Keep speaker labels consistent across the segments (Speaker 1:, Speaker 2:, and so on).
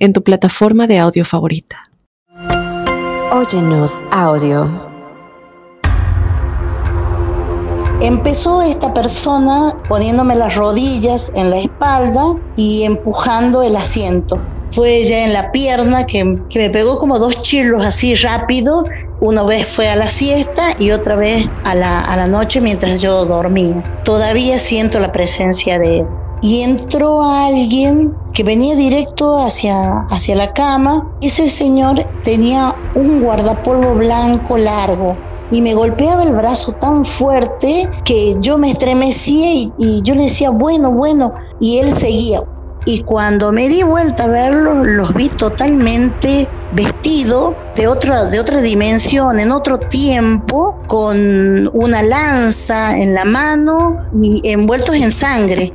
Speaker 1: en tu plataforma de audio favorita.
Speaker 2: Óyenos audio.
Speaker 3: Empezó esta persona poniéndome las rodillas en la espalda y empujando el asiento. Fue ella en la pierna que, me pegó como dos chirlos así rápido. Una vez fue a la siesta y otra vez a la, a la noche mientras yo dormía. Todavía siento la presencia de él y entró alguien que venía directo hacia, hacia la cama. Ese señor tenía un guardapolvo blanco largo y me golpeaba el brazo tan fuerte que yo me estremecía y, yo le decía, bueno, bueno, y él seguía. Y cuando me di vuelta a verlos, los vi totalmente vestido de otra, de otra dimensión, en otro tiempo, con una lanza en la mano y envueltos en sangre.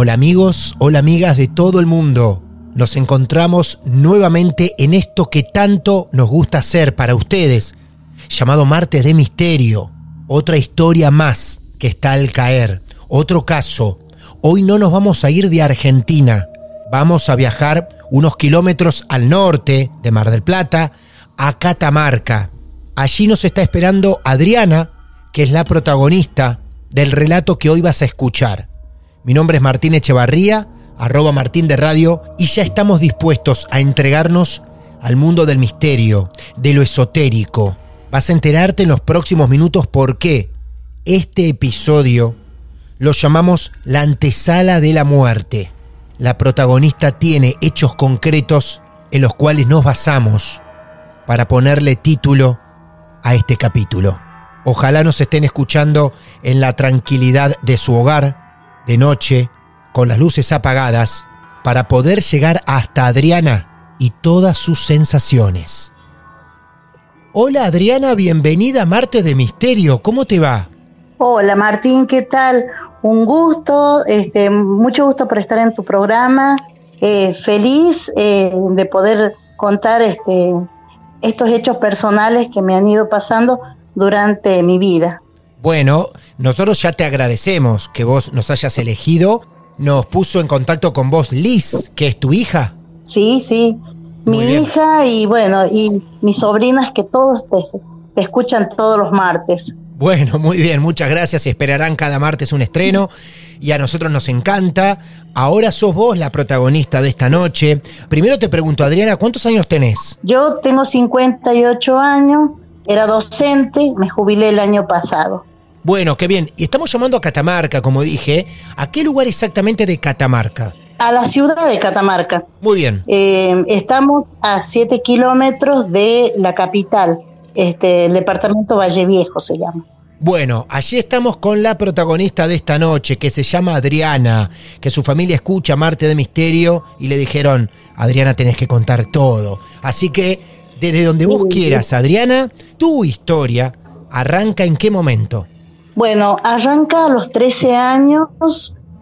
Speaker 4: Hola amigos, hola amigas de todo el mundo. Nos encontramos nuevamente en esto que tanto nos gusta hacer para ustedes, llamado Martes de Misterio. Otra historia más que está al caer. Otro caso. Hoy no nos vamos a ir de Argentina. Vamos a viajar unos kilómetros al norte de Mar del Plata, a Catamarca. Allí nos está esperando Adriana, que es la protagonista del relato que hoy vas a escuchar. Mi nombre es Martín Echevarría, arroba Martín de Radio, y ya estamos dispuestos a entregarnos al mundo del misterio, de lo esotérico. Vas a enterarte en los próximos minutos por qué este episodio lo llamamos la antesala de la muerte. La protagonista tiene hechos concretos en los cuales nos basamos para ponerle título a este capítulo. Ojalá nos estén escuchando en la tranquilidad de su hogar, de noche, con las luces apagadas, para poder llegar hasta Adriana y todas sus sensaciones. Hola Adriana, bienvenida a Marte de Misterio, ¿cómo te va?
Speaker 3: Hola Martín, ¿qué tal? Un gusto, este, mucho gusto por estar en tu programa, eh, feliz eh, de poder contar este, estos hechos personales que me han ido pasando durante mi vida.
Speaker 4: Bueno, nosotros ya te agradecemos que vos nos hayas elegido. Nos puso en contacto con vos Liz, que es tu hija.
Speaker 3: Sí, sí. Mi hija y bueno, y mis sobrinas que todos te, escuchan todos los martes.
Speaker 4: Bueno, muy bien, muchas gracias. Esperarán cada martes un estreno y a nosotros nos encanta. Ahora sos vos la protagonista de esta noche. Primero te pregunto, Adriana, ¿cuántos años tenés?
Speaker 3: Yo tengo 58 años, era docente, me jubilé el año pasado.
Speaker 4: Bueno, qué bien. Y estamos llamando a Catamarca, como dije. ¿A qué lugar exactamente de Catamarca?
Speaker 3: a la ciudad de Catamarca.
Speaker 4: Muy bien.
Speaker 3: Eh, estamos a 7 kilómetros de la capital, este, el departamento Valle Viejo se llama.
Speaker 4: Bueno, allí estamos con la protagonista de esta noche, que se llama Adriana, que su familia escucha Marte de Misterio y le dijeron, Adriana, tenés que contar todo. Así que, desde donde vos quieras, Adriana, tu historia arranca en qué momento.
Speaker 3: Bueno, arranca a los 13 años,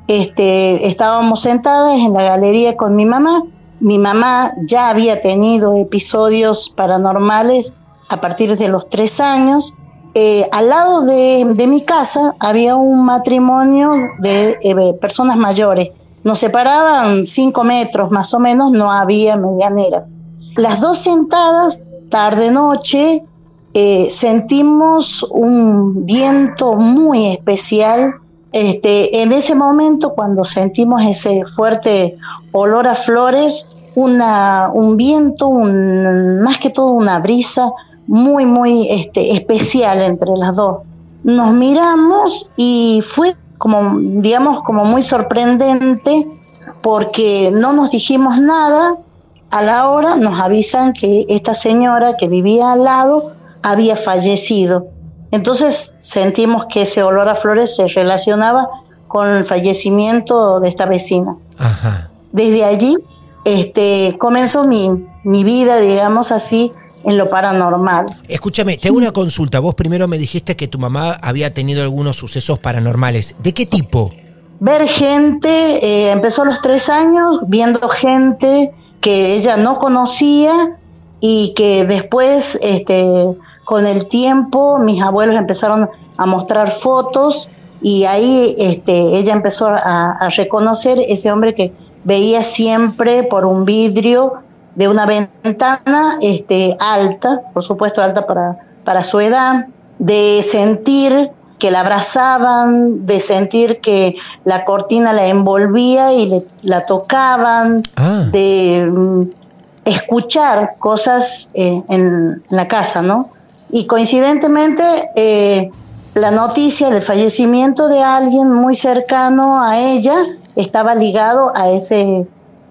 Speaker 3: este, estábamos sentadas en la galería con mi mamá. Mi mamá ya había tenido episodios paranormales a partir de los 3 años eh, al lado de, mi casa había un matrimonio de eh, personas mayores. Nos separaban cinco metros más o menos, no había medianera. Las dos sentadas, tarde-noche, eh, sentimos un viento muy especial. Este, en ese momento, cuando sentimos ese fuerte olor a flores, una, un viento, más que todo una brisa muy, muy este, especial entre las dos. Nos miramos y fue como, digamos, como muy sorprendente porque no nos dijimos nada. A la hora nos avisan que esta señora que vivía al lado había fallecido. Entonces sentimos que ese olor a flores se relacionaba con el fallecimiento de esta vecina. Desde allí este, comenzó mi, mi vida, digamos así, en lo paranormal.
Speaker 4: Escúchame, te hago una consulta. Vos primero me dijiste que tu mamá había tenido algunos sucesos paranormales. ¿De qué tipo?
Speaker 3: Ver gente, eh, empezó a los tres años viendo gente que ella no conocía y que después, este, con el tiempo, mis abuelos empezaron a mostrar fotos y ahí este, ella empezó a, a reconocer ese hombre que veía siempre por un vidrio de una ventana este, alta, por supuesto alta para, para su edad, de sentir que la abrazaban, de sentir que la cortina la envolvía y le, la tocaban,
Speaker 4: Ah.
Speaker 3: de mm, escuchar cosas eh, en, la casa, ¿no? Y coincidentemente, eh, la noticia del fallecimiento de alguien muy cercano a ella estaba ligado a, ese,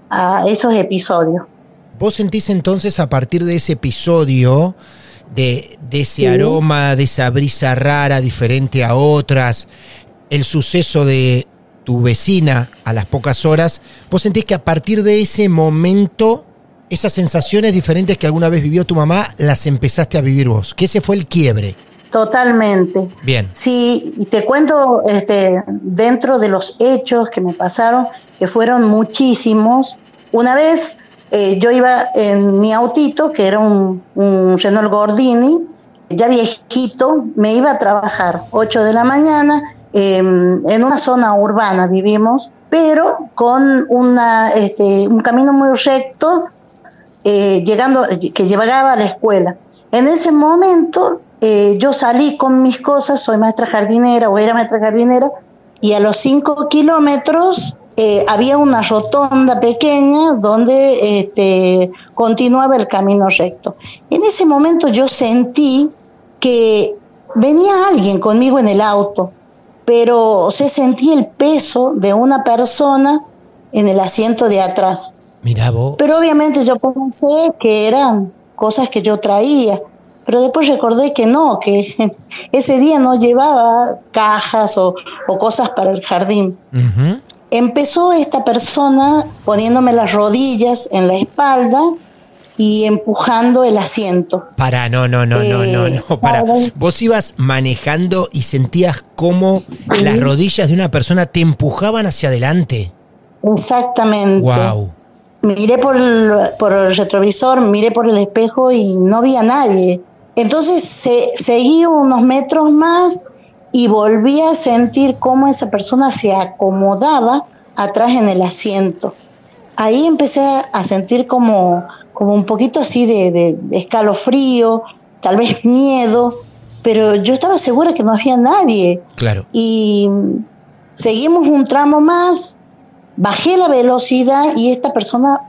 Speaker 3: a esos episodios.
Speaker 4: ¿Vos sentís entonces a partir de ese episodio, de, de ese
Speaker 3: Sí.
Speaker 4: aroma, de esa brisa rara, diferente a otras, el suceso de tu vecina a las pocas horas, vos sentís que a partir de ese momento, esas sensaciones diferentes que alguna vez vivió tu mamá, las empezaste a vivir vos? Que ese fue el quiebre.
Speaker 3: Totalmente.
Speaker 4: Bien.
Speaker 3: Sí, y te cuento este, dentro de los hechos que me pasaron, que fueron muchísimos. Una vez eh, yo iba en mi autito, que era un, un Renault Gordini, ya viejito, me iba a trabajar 8 de la mañana, eh, en una zona urbana vivimos, pero con una, este, un camino muy recto, eh, llegando, que llegaba a la escuela. En ese momento eh, yo salí con mis cosas, soy maestra jardinera o era maestra jardinera, y a los 5 kilómetros eh, había una rotonda pequeña donde este, continuaba el camino recto. En ese momento yo sentí que venía alguien conmigo en el auto, pero se sentí el peso de una persona en el asiento de atrás.
Speaker 4: Mirá vos.
Speaker 3: Pero obviamente yo pensé que eran cosas que yo traía, pero después recordé que no, que ese día no llevaba cajas o, o cosas para el jardín. Empezó esta persona poniéndome las rodillas en la espalda y empujando el asiento.
Speaker 4: Para, no, no, no, no, no,
Speaker 3: Eh,
Speaker 4: no, para. Vos ibas manejando y sentías cómo las rodillas de una persona te empujaban hacia adelante.
Speaker 3: Exactamente.
Speaker 4: Wow.
Speaker 3: Miré por el, por el retrovisor, miré por el espejo y no vi a nadie. Entonces se, seguí unos metros más y volví a sentir cómo esa persona se acomodaba atrás en el asiento. Ahí empecé a sentir como, como un poquito así de, de- de escalofrío, tal vez miedo, pero yo estaba segura que no había nadie
Speaker 4: Claro.
Speaker 3: y seguimos un tramo más, bajé la velocidad y esta persona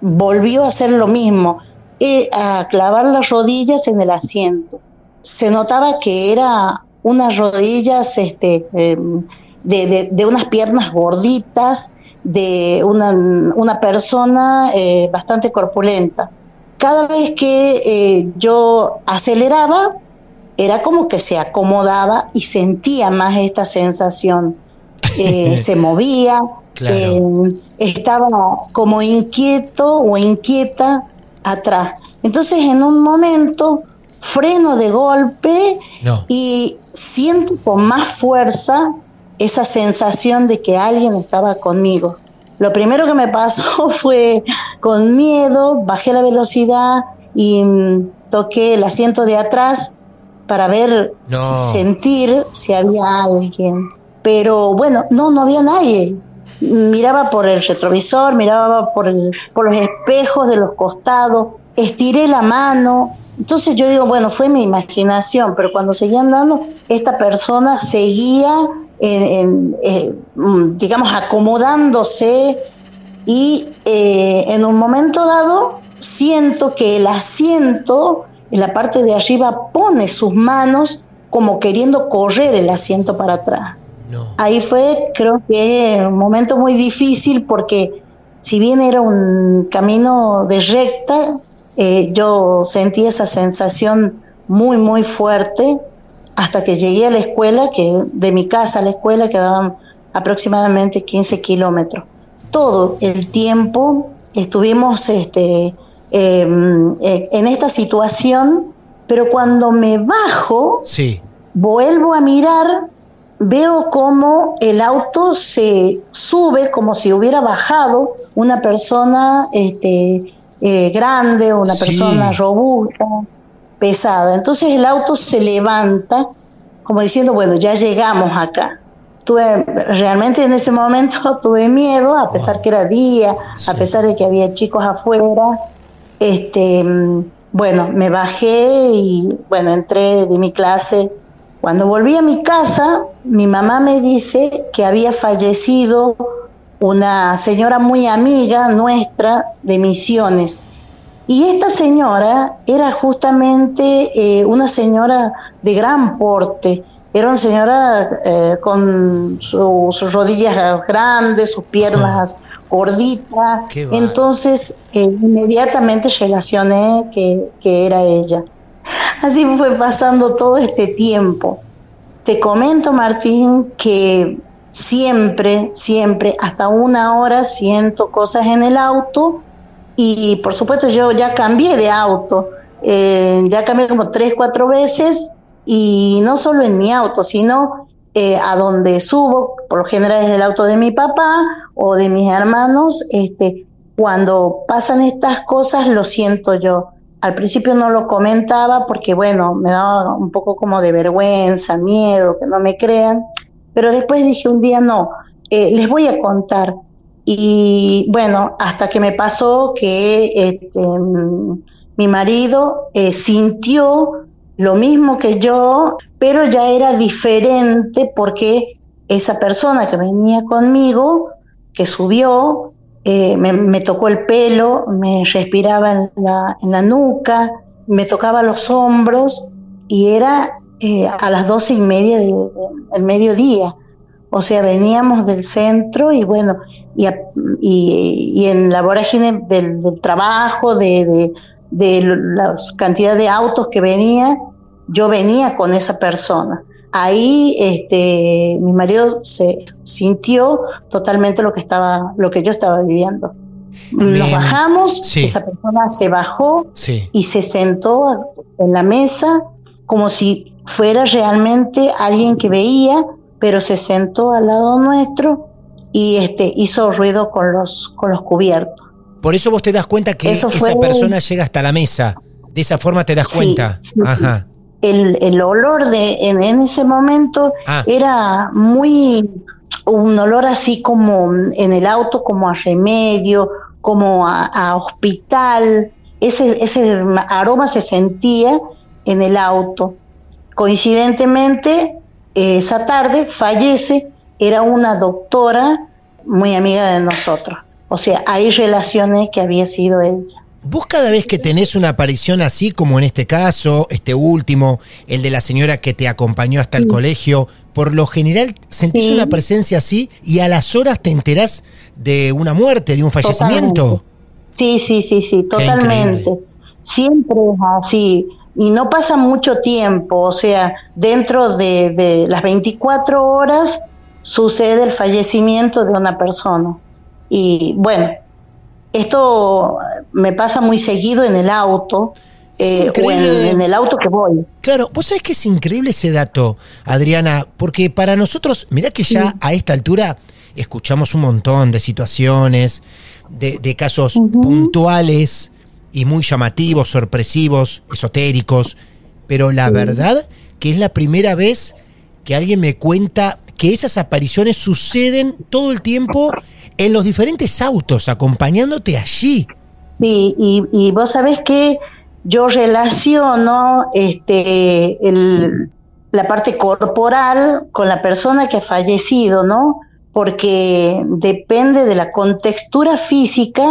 Speaker 3: volvió a hacer lo mismo, eh, a clavar las rodillas en el asiento. Se notaba que era unas rodillas este, eh, de, de- de unas piernas gorditas de una, una persona eh, bastante corpulenta. Cada vez que eh, yo aceleraba, era como que se acomodaba y sentía más esta sensación. Se movía,
Speaker 4: Claro.
Speaker 3: eh, estaba como inquieto o inquieta atrás. Entonces en un momento freno de golpe
Speaker 4: No.
Speaker 3: y siento con más fuerza esa sensación de que alguien estaba conmigo. Lo primero que me pasó fue con miedo, bajé la velocidad y mm, toqué el asiento de atrás para ver,
Speaker 4: No.
Speaker 3: sentir si había alguien. Pero bueno, no, no había nadie. Miraba por el retrovisor, miraba por, los espejos de los costados, estiré la mano. Entonces yo digo, bueno, fue mi imaginación, pero cuando seguía andando, esta persona seguía, eh, mm, digamos, acomodándose y eh, en un momento dado siento que el asiento en la parte de arriba pone sus manos como queriendo correr el asiento para atrás.
Speaker 4: No.
Speaker 3: Ahí fue, creo que, un momento muy difícil porque si bien era un camino de recta, eh, yo sentí esa sensación muy, muy fuerte hasta que llegué a la escuela, que de mi casa a la escuela quedaban aproximadamente 15 kilómetros. Todo el tiempo estuvimos este, eh, eh, en esta situación, pero cuando me bajo,
Speaker 4: Sí.
Speaker 3: vuelvo a mirar, veo cómo el auto se sube como si hubiera bajado una persona este, eh, grande, una
Speaker 4: Sí.
Speaker 3: persona robusta, pesada. Entonces el auto se levanta como diciendo, bueno, ya llegamos acá. Tuve, realmente en ese momento tuve miedo, a pesar que era día, a pesar de que había chicos afuera. Este, mm, bueno, me bajé y bueno, entré de mi clase. Cuando volví a mi casa, mi mamá me dice que había fallecido una señora muy amiga nuestra de Misiones. Y esta señora era justamente eh, una señora de gran porte. Era una señora eh, con su- sus rodillas grandes, sus piernas gorditas. Entonces, eh, inmediatamente relacioné que, que era ella. Así fue pasando todo este tiempo. Te comento, Martín, que siempre, siempre, hasta una hora siento cosas en el auto y por supuesto yo ya cambié de auto, eh, ya cambié como tres, cuatro veces y no solo en mi auto, sino eh, a donde subo, por lo general es el auto de mi papá o de mis hermanos, este, cuando pasan estas cosas lo siento yo. Al principio no lo comentaba porque, bueno, me daba un poco como de vergüenza, miedo, que no me crean, pero después dije un día, no, eh, les voy a contar. Y bueno, hasta que me pasó que este, mi marido eh, sintió lo mismo que yo, pero ya era diferente porque esa persona que venía conmigo, que subió, eh, me, me tocó el pelo, me respiraba en la, en la nuca, me tocaba los hombros y era eh, a las doce y media de- de- del mediodía. O sea, veníamos del centro y bueno, y, y- en la vorágine del, del trabajo, de, de la cantidad de autos que venía, yo venía con esa persona. Ahí este, mi marido se sintió totalmente lo que estaba, lo que yo estaba viviendo. Nos
Speaker 4: Me-
Speaker 3: bajamos,
Speaker 4: sí.
Speaker 3: esa persona se bajó
Speaker 4: Sí.
Speaker 3: y se sentó en la mesa como si fuera realmente alguien que veía, pero se sentó al lado nuestro y este hizo ruido con los con los cubiertos.
Speaker 4: Por eso vos te das cuenta que
Speaker 3: Eso
Speaker 4: esa
Speaker 3: fue-
Speaker 4: persona llega hasta la mesa. De esa forma te das
Speaker 3: Sí,
Speaker 4: cuenta.
Speaker 3: sí.
Speaker 4: Ajá.
Speaker 3: El, el olor de en, en ese momento
Speaker 4: Ah.
Speaker 3: era muy un olor así como en el auto como a remedio, como a, a hospital. Ese ese aroma se sentía en el auto. Coincidentemente, esa tarde fallece, era una doctora muy amiga de nosotros. O sea, ahí relacioné que había sido ella.
Speaker 4: Vos cada vez que tenés una aparición así, como en este caso, este último, el de la señora que te acompañó hasta el colegio, por lo general sentís
Speaker 3: Sí.
Speaker 4: una presencia así y a las horas te enterás de una muerte, de un fallecimiento.
Speaker 3: Totalmente. Sí, sí, sí, sí, totalmente. Siempre es así. Y no pasa mucho tiempo, o sea, dentro de, de las 24 horas sucede el fallecimiento de una persona. Y bueno, esto me pasa muy seguido en el auto eh, o en,
Speaker 4: increíble.
Speaker 3: en el auto que voy.
Speaker 4: Claro, vos sabés que es increíble ese dato, Adriana, porque para nosotros, mirá que ya a esta altura escuchamos un montón de situaciones, de, de casos puntuales y muy llamativos, sorpresivos, esotéricos, pero la verdad que es la primera vez que alguien me cuenta que esas apariciones suceden todo el tiempo en los diferentes autos, acompañándote allí.
Speaker 3: Sí, y, y vos sabés que yo relaciono este, el- la parte corporal con la persona que ha fallecido, ¿no? Porque depende de la contextura física,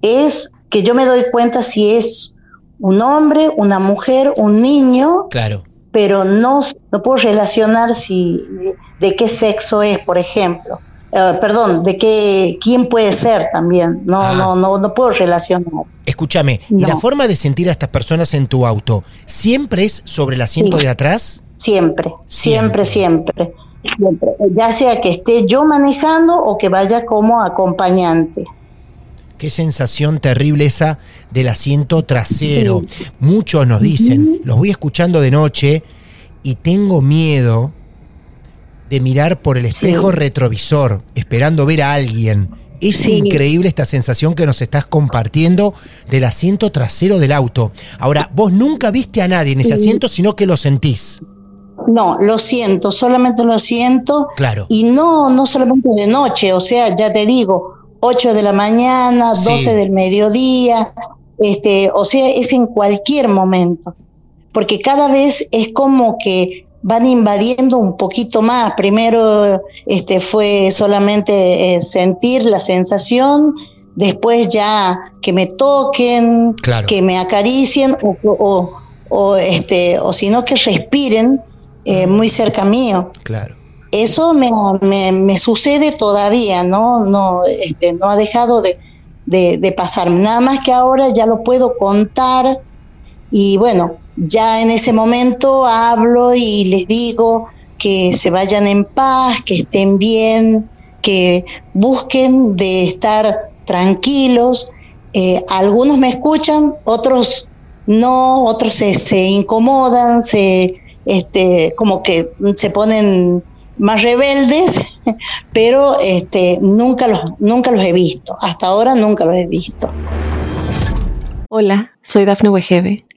Speaker 3: es que yo me doy cuenta si es un hombre, una mujer, un niño,
Speaker 4: Claro.
Speaker 3: pero no, no puedo relacionar si de qué sexo es, por ejemplo. Eh, perdón, de qué quién puede ser también. No,
Speaker 4: Ah.
Speaker 3: no, no, no puedo relacionar.
Speaker 4: Escúchame, ¿y la forma de sentir a estas personas en tu auto siempre es sobre el asiento
Speaker 3: Sí.
Speaker 4: de atrás?
Speaker 3: Siempre,
Speaker 4: Siempre.
Speaker 3: siempre, siempre, siempre. Ya sea que esté yo manejando o que vaya como acompañante.
Speaker 4: Qué sensación terrible esa del asiento trasero. Muchos nos dicen, los voy escuchando de noche y tengo miedo de mirar por el
Speaker 3: Sí.
Speaker 4: espejo retrovisor, esperando ver a alguien. Es
Speaker 3: Sí.
Speaker 4: increíble esta sensación que nos estás compartiendo del asiento trasero del auto. Ahora, vos nunca viste a nadie en ese asiento, sino que lo sentís.
Speaker 3: No, lo siento, solamente lo siento.
Speaker 4: Claro.
Speaker 3: Y no, no solamente de noche, o sea, ya te digo, 8 de la mañana,
Speaker 4: Sí.
Speaker 3: 12 del mediodía, este, o sea, es en cualquier momento. Porque cada vez es como que van invadiendo un poquito más. Primero este, fue solamente eh, sentir la sensación, después ya que me toquen,
Speaker 4: Claro.
Speaker 3: que me acaricien o, o, o, este, o si no que respiren eh, muy cerca mío
Speaker 4: Claro.
Speaker 3: eso me, me, me sucede todavía, ¿no? No, este, no ha dejado de, de, de pasar. Nada más que ahora ya lo puedo contar y bueno, ya en ese momento hablo y les digo que se vayan en paz, que estén bien, que busquen de estar tranquilos. Eh, algunos me escuchan, otros no, otros se, se incomodan, se, este, como que se ponen más rebeldes, pero este, nunca, los, nunca los he visto. Hasta ahora nunca los he visto.
Speaker 1: Hola, soy Dafne Wegebe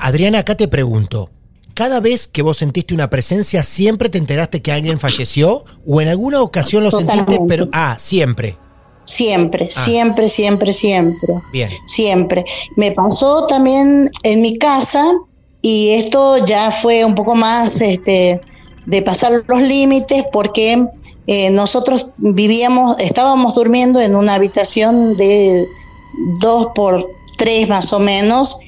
Speaker 4: Adriana, acá te pregunto. ¿Cada vez que vos sentiste una presencia, siempre te enteraste que alguien falleció? ¿O en alguna ocasión lo sentiste, pero... Ah, siempre.
Speaker 3: Siempre,
Speaker 4: Ah.
Speaker 3: siempre, siempre, siempre.
Speaker 4: Bien.
Speaker 3: siempre. Me pasó también en mi casa y esto ya fue un poco más este, de pasar los límites porque eh, nosotros vivíamos, estábamos durmiendo en una habitación de dos por tres más o menos,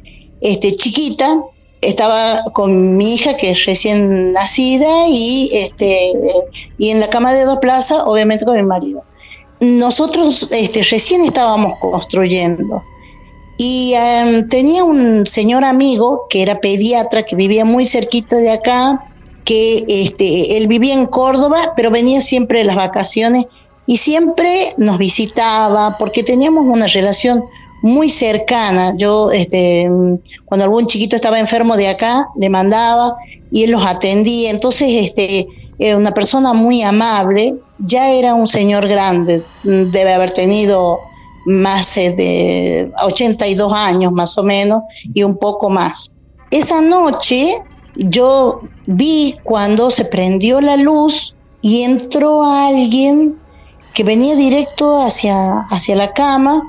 Speaker 3: este, chiquita. Estaba con mi hija que es recién nacida y este y en la cama de dos plazas, obviamente con mi marido nosotros este, recién estábamos construyendo y em, tenía un señor amigo que era pediatra, que vivía muy cerquita de acá, que este, él vivía en Córdoba, pero venía siempre de las vacaciones y siempre nos visitaba porque teníamos una relación muy cercana. Yo, este, cuando algún chiquito estaba enfermo de acá, le mandaba y él los atendía. Entonces, este, una persona muy amable. Ya era un señor grande, mm, debe haber tenido más de 82 años más o menos y un poco más. Esa noche yo vi cuando se prendió la luz y entró alguien que venía directo hacia, hacia la cama.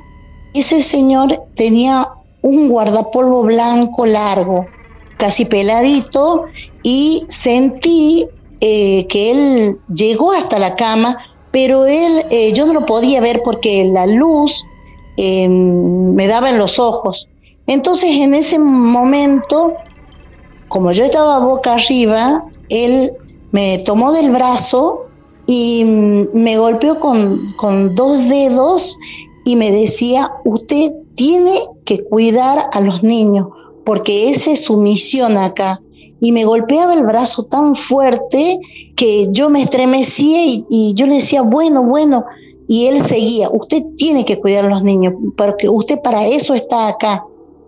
Speaker 3: Ese señor tenía un guardapolvo blanco largo, casi peladito, y sentí eh, que él llegó hasta la cama, pero él, eh, yo no lo podía ver porque la luz eh, me daba en los ojos. Entonces en ese momento, como yo estaba boca arriba, él me tomó del brazo y me golpeó con, con dos dedos y me decía, usted tiene que cuidar a los niños, porque esa es su misión acá. Y me golpeaba el brazo tan fuerte que yo me estremecía y, yo le decía, bueno, bueno, y él seguía, usted tiene que cuidar a los niños, porque usted para eso está acá.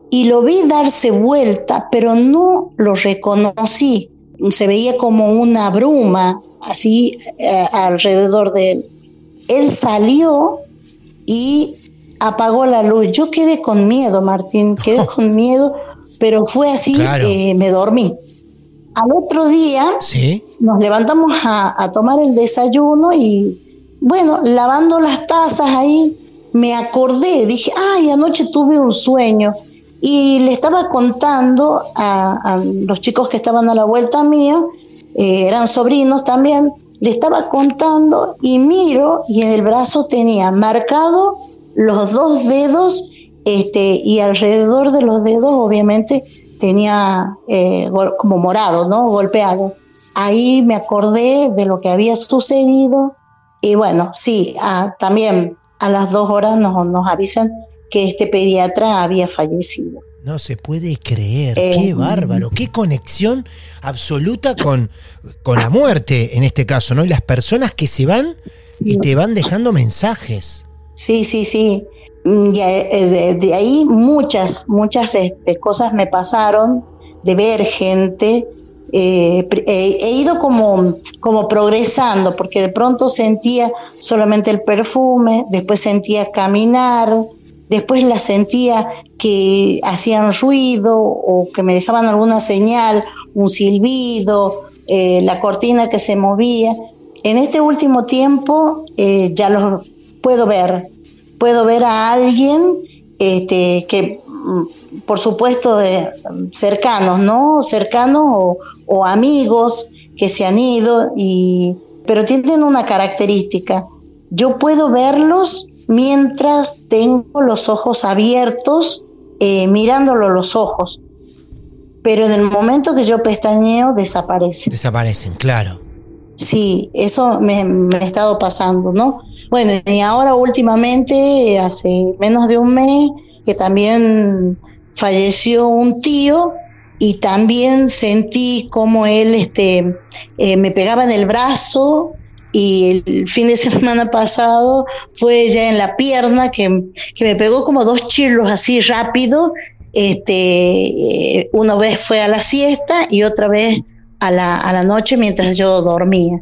Speaker 3: Y lo vi darse vuelta, pero no lo reconocí. Se veía como una bruma así eh, alrededor de él. Él salió y apagó la luz. Yo quedé con miedo, Martín, quedé con miedo, pero fue así,
Speaker 4: Claro.
Speaker 3: eh, me dormí. Al otro día
Speaker 4: Sí.
Speaker 3: nos levantamos a, a tomar el desayuno y bueno, lavando las tazas ahí, me acordé, dije, ay, anoche tuve un sueño. Y le estaba contando a, a los chicos que estaban a la vuelta mía, eh, eran sobrinos también, le estaba contando y miro y en el brazo tenía marcado los dos dedos este, y alrededor de los dedos obviamente tenía eh, como morado, ¿no? Golpeado. Ahí me acordé de lo que había sucedido y bueno, sí, ah, también a las dos horas nos, nos avisan que este pediatra había fallecido.
Speaker 4: No se puede creer,
Speaker 3: Eh,
Speaker 4: qué bárbaro, qué conexión absoluta con, con la muerte en este caso, ¿no? Y las personas que se van y te van dejando mensajes.
Speaker 3: Sí, sí, sí. Mm, Y eh, de, de ahí muchas, muchas este, cosas me pasaron de ver gente. eh, eh, he ido como, como progresando, porque de pronto sentía solamente el perfume, después sentía caminar, después la sentía que hacían ruido o que me dejaban alguna señal, un silbido, eh, la cortina que se movía. En este último tiempo eh, ya los puedo ver, puedo ver a alguien este, que, mm, por supuesto, cercanos, ¿no? Cercanos o, o amigos que se han ido, y, pero tienen una característica. Yo puedo verlos mientras tengo los ojos abiertos, eh, mirándolo a los ojos. Pero en el momento que yo pestañeo, desaparecen.
Speaker 4: Desaparecen, claro.
Speaker 3: Sí, eso me, me ha estado pasando, ¿no? Bueno, y ahora últimamente, hace menos de un mes, que también falleció un tío y también sentí como él este, eh, me pegaba en el brazo y el fin de semana pasado fue ya en la pierna que, que me pegó como dos chirlos así rápido. Este, eh, una vez fue a la siesta y otra vez a la, a la noche mientras yo dormía.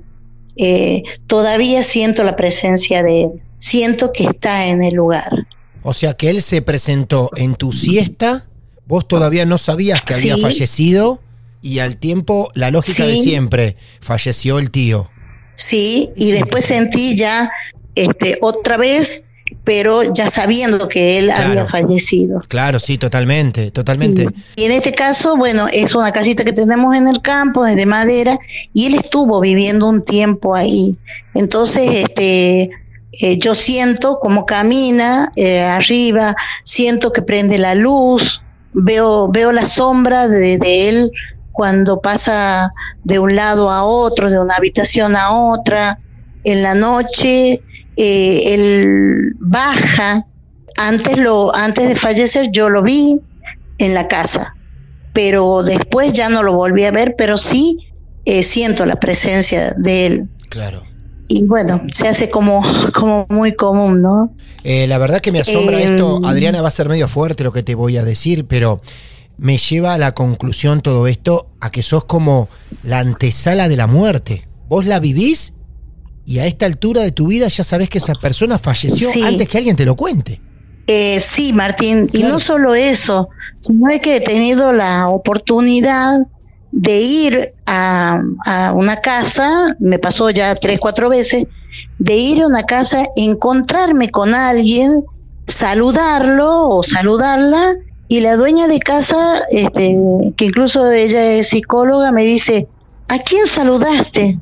Speaker 3: Eh, todavía siento la presencia de él, siento que está en el lugar.
Speaker 4: O sea que él se presentó en tu siesta, vos todavía no sabías que había
Speaker 3: Sí.
Speaker 4: fallecido y al tiempo, la lógica de siempre, falleció el tío.
Speaker 3: Sí, y después sentí ya este, otra vez, pero ya sabiendo que él
Speaker 4: Claro.
Speaker 3: había fallecido.
Speaker 4: Claro, sí, totalmente, totalmente.
Speaker 3: Sí. Y en este caso, bueno, es una casita que tenemos en el campo, es de madera, y él estuvo viviendo un tiempo ahí. Entonces, este, eh, yo siento cómo camina eh, arriba, siento que prende la luz, veo, veo la sombra de, de él cuando pasa de un lado a otro, de una habitación a otra. En la noche, eh, él baja. Antes, lo, antes de fallecer, yo lo vi en la casa, pero después ya no lo volví a ver, pero sí eh, siento la presencia de él.
Speaker 4: Claro.
Speaker 3: Y bueno, se hace como, como muy común, ¿no?
Speaker 4: Eh, la verdad que me asombra
Speaker 3: Eh,
Speaker 4: esto, Adriana, va a ser medio fuerte lo que te voy a decir, pero me lleva a la conclusión todo esto a que sos como la antesala de la muerte. Vos la vivís y a esta altura de tu vida ya sabés que esa persona falleció
Speaker 3: Sí.
Speaker 4: antes que alguien te lo cuente.
Speaker 3: Eh, sí, Martín, y no solo eso, sino es que he tenido la oportunidad de ir a, a una casa, me pasó ya tres, cuatro veces, de ir a una casa, encontrarme con alguien, saludarlo o saludarla, y la dueña de casa, este, que incluso ella es psicóloga, me dice, ¿a quién saludaste?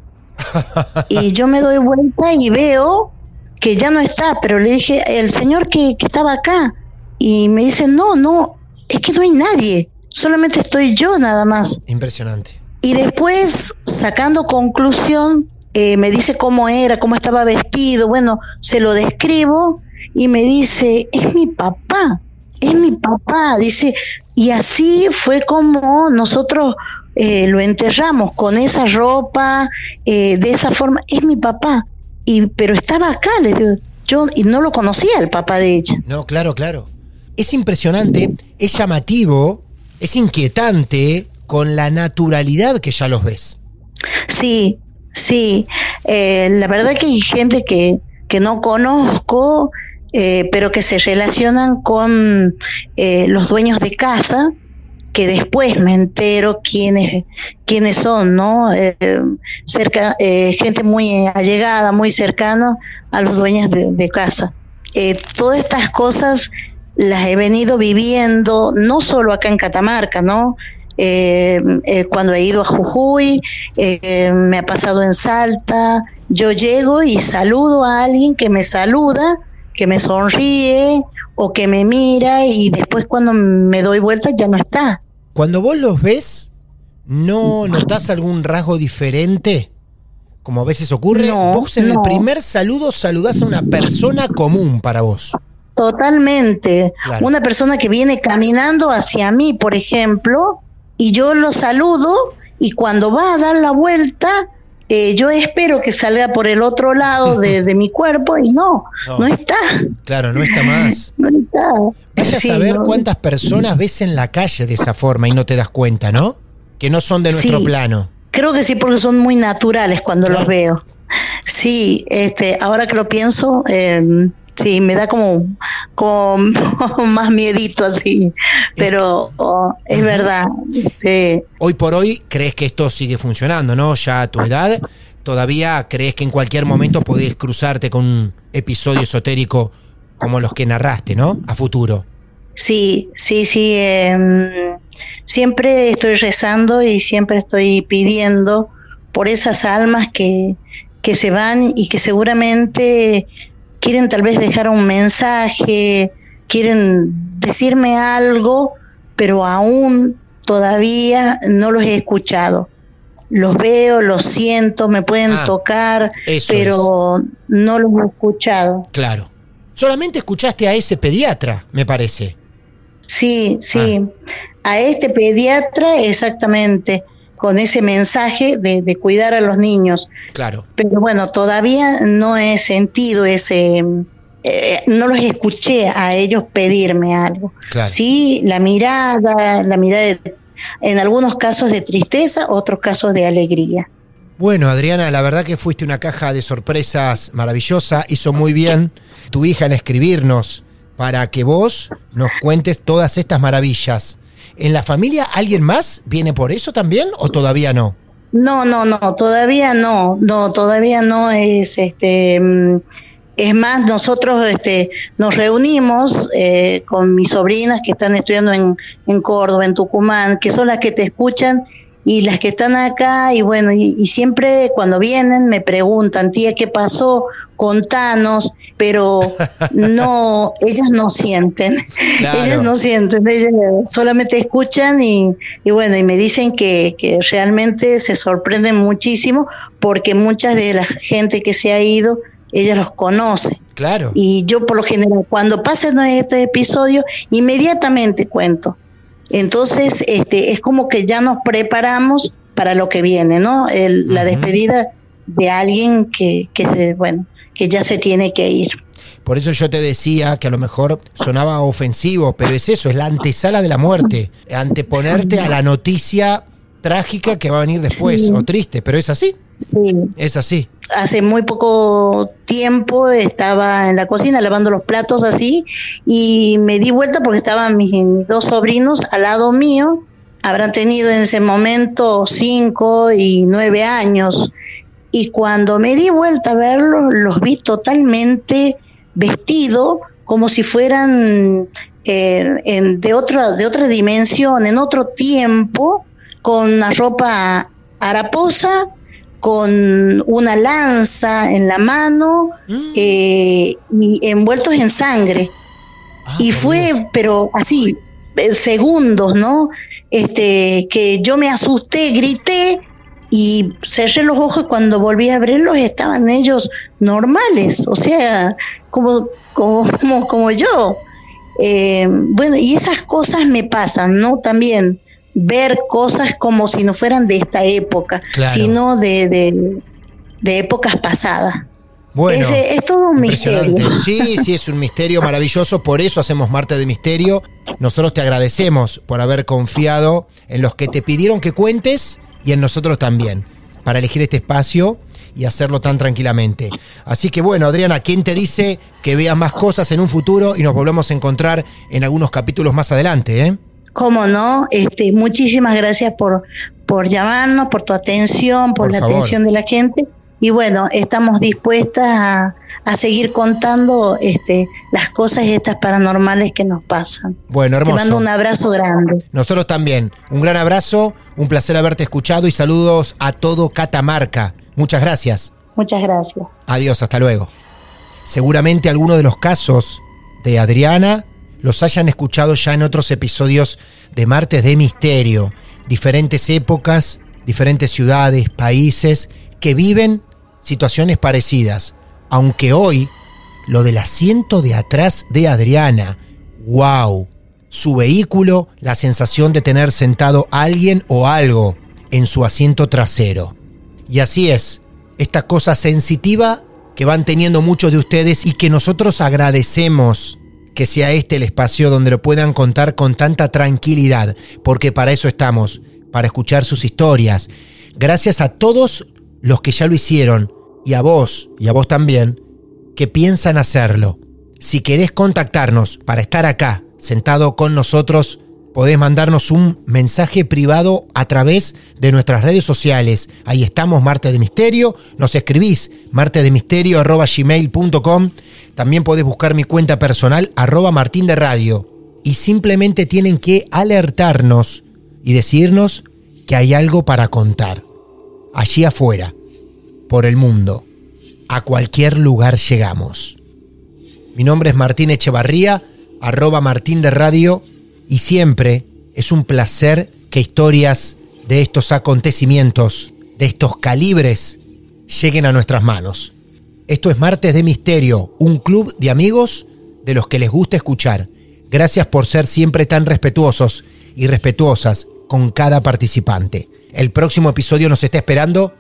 Speaker 3: y yo me doy vuelta y veo que ya no está, pero le dije, el señor que, que estaba acá, y me dice, no, no, es que no hay nadie, solamente estoy yo nada más.
Speaker 4: Impresionante.
Speaker 3: Y después, sacando conclusión, eh, me dice cómo era, cómo estaba vestido, bueno, se lo describo y me dice, es mi papá, es mi papá, dice, y así fue como nosotros eh, lo enterramos, con esa ropa, eh, de esa forma, es mi papá, y pero estaba acá, le digo, yo y no lo conocía el papá de ella.
Speaker 4: No, claro, claro. Es impresionante, es llamativo, es inquietante con la naturalidad que ya los ves.
Speaker 3: Sí, sí. Eh, la verdad que hay gente que, que no conozco, eh, pero que se relacionan con eh, los dueños de casa, que después me entero quiénes, quiénes son, ¿no? Eh, cerca, eh, gente muy allegada, muy cercana a los dueños de, casa. Eh, todas estas cosas las he venido viviendo, no solo acá en Catamarca, ¿no? Eh, eh, cuando he ido a Jujuy, eh, me ha pasado en Salta, yo llego y saludo a alguien que me saluda, que me sonríe o que me mira y después cuando me doy vuelta ya no está.
Speaker 4: Cuando vos los ves, ¿no notás algún rasgo diferente? Como a veces ocurre,
Speaker 3: No,
Speaker 4: vos en
Speaker 3: no.
Speaker 4: el primer saludo saludás a una persona común para vos.
Speaker 3: Totalmente.
Speaker 4: Claro.
Speaker 3: Una persona que viene caminando hacia mí, por ejemplo, y yo lo saludo y cuando va a dar la vuelta, eh, yo espero que salga por el otro lado de, de mi cuerpo y no,
Speaker 4: No.
Speaker 3: no, está,
Speaker 4: Claro, no está más.
Speaker 3: no está.
Speaker 4: Vaya
Speaker 3: Sí,
Speaker 4: a saber
Speaker 3: no.
Speaker 4: cuántas personas ves en la calle de esa forma y no te das cuenta, ¿no? Que no son de nuestro
Speaker 3: Sí.
Speaker 4: plano.
Speaker 3: Creo que sí, porque son muy naturales cuando
Speaker 4: Claro.
Speaker 3: los veo. Sí, este, ahora que lo pienso, eh, sí, me da como, como más miedito así, pero oh, es verdad. Este,
Speaker 4: Hoy por hoy crees que esto sigue funcionando, ¿no? Ya a tu edad, todavía crees que en cualquier momento podés cruzarte con un episodio esotérico como los que narraste, ¿no? A futuro.
Speaker 3: Sí, sí, sí. em, siempre estoy rezando y siempre estoy pidiendo por esas almas que, que se van y que seguramente quieren tal vez dejar un mensaje, quieren decirme algo, pero aún todavía no los he escuchado. Los veo, los siento, me pueden
Speaker 4: Ah,
Speaker 3: tocar, pero no los he escuchado.
Speaker 4: Claro. Solamente escuchaste a ese pediatra, me parece.
Speaker 3: Sí, sí. A este pediatra exactamente, con ese mensaje de, de cuidar a los niños.
Speaker 4: Claro.
Speaker 3: Pero bueno, todavía no he sentido ese, eh, no los escuché a ellos pedirme algo.
Speaker 4: Claro.
Speaker 3: Sí, la mirada, la mirada de- en algunos casos de tristeza, otros casos de alegría.
Speaker 4: Bueno, Adriana, la verdad que fuiste una caja de sorpresas maravillosa. Hizo muy bien tu hija en escribirnos para que vos nos cuentes todas estas maravillas. ¿En la familia alguien más viene por eso también o todavía no?
Speaker 3: No, no, no, todavía no, no, todavía no es este. mm, Es más, nosotros este, nos reunimos eh, con mis sobrinas que están estudiando en, en Córdoba, en Tucumán, que son las que te escuchan y las que están acá, y bueno, y, y siempre cuando vienen me preguntan, tía, ¿qué pasó? Contanos, pero no, ellas no sienten,
Speaker 4: Claro.
Speaker 3: ellas no sienten, ellas solamente escuchan y, y bueno, y me dicen que, que realmente se sorprenden muchísimo porque muchas de la gente que se ha ido, ellas los conocen.
Speaker 4: Claro.
Speaker 3: Y yo por lo general, cuando pasen estos episodios, inmediatamente cuento. Entonces, este, es como que ya nos preparamos para lo que viene, ¿no? El- La despedida de alguien que, que se- bueno, que ya se tiene que ir.
Speaker 4: Por eso yo te decía que a lo mejor sonaba ofensivo, pero es eso, es la antesala de la muerte, anteponerte a la noticia trágica que va a venir después,
Speaker 3: Sí.
Speaker 4: o triste, pero es así,
Speaker 3: Sí,
Speaker 4: es así.
Speaker 3: hace muy poco tiempo estaba en la cocina lavando los platos así y me di vuelta porque estaban mis, mis dos sobrinos al lado mío. Habrán tenido en ese momento cinco y nueve años y cuando me di vuelta a verlos, los vi totalmente vestidos como si fueran eh, en, de, otra, de otra dimensión, en otro tiempo, con una ropa haraposa, con una lanza en la mano mm. eh, y envueltos en sangre. Ah, y fue, pero así, segundos, ¿no? Este, que yo me asusté, grité y cerré los ojos cuando volví a abrirlos estaban ellos normales, o sea, como, como, como, yo. Eh, bueno, y esas cosas me pasan, ¿no? También ver cosas como si no fueran de esta época, sino de, de, épocas pasadas.
Speaker 4: Bueno,
Speaker 3: es, todo un misterio.
Speaker 4: Sí, sí, es un misterio maravilloso, por eso hacemos Marte de Misterio. Nosotros te agradecemos por haber confiado en los que te pidieron que cuentes y en nosotros también, para elegir este espacio y hacerlo tan tranquilamente. Así que bueno, Adriana, ¿quién te dice que veas más cosas en un futuro y nos volvemos a encontrar en algunos capítulos más adelante? ¿eh?
Speaker 3: Cómo no, este, muchísimas gracias por, por llamarnos, por tu atención, por, la atención de la gente. Y bueno, estamos dispuestas a, a seguir contando este, las cosas estas paranormales que nos pasan.
Speaker 4: Bueno, hermoso.
Speaker 3: Te mando un abrazo grande.
Speaker 4: Nosotros también. Un gran abrazo, un placer haberte escuchado y saludos a todo Catamarca. Muchas gracias.
Speaker 3: Muchas gracias.
Speaker 4: Adiós, hasta luego. Seguramente algunos de los casos de Adriana los hayan escuchado ya en otros episodios de Martes de Misterio. Diferentes épocas, diferentes ciudades, países que viven situaciones parecidas. Aunque hoy, lo del asiento de atrás de Adriana, wow, su vehículo, la sensación de tener sentado alguien o algo en su asiento trasero. Y así es, esta cosa sensitiva que van teniendo muchos de ustedes y que nosotros agradecemos que sea este el espacio donde lo puedan contar con tanta tranquilidad, porque para eso estamos, para escuchar sus historias. Gracias a todos los que ya lo hicieron, y a vos, y a vos también, que piensan hacerlo. Si querés contactarnos para estar acá, sentado con nosotros, podés mandarnos un mensaje privado a través de nuestras redes sociales. Ahí estamos, Marte de Misterio. Nos escribís martedemisterio.gmail.com. También podés buscar mi cuenta personal, arroba Martín de Radio. Y simplemente tienen que alertarnos y decirnos que hay algo para contar. Allí afuera, por el mundo, a cualquier lugar llegamos. Mi nombre es Martín Echevarría, arroba Martín de Radio y siempre es un placer que historias de estos acontecimientos, de estos calibres, lleguen a nuestras manos. Esto es Martes de Misterio, un club de amigos de los que les gusta escuchar. Gracias por ser siempre tan respetuosos y respetuosas con cada participante. El próximo episodio nos está esperando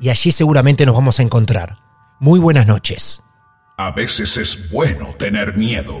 Speaker 4: y allí seguramente nos vamos a encontrar. Muy buenas noches.
Speaker 5: A veces es bueno tener miedo.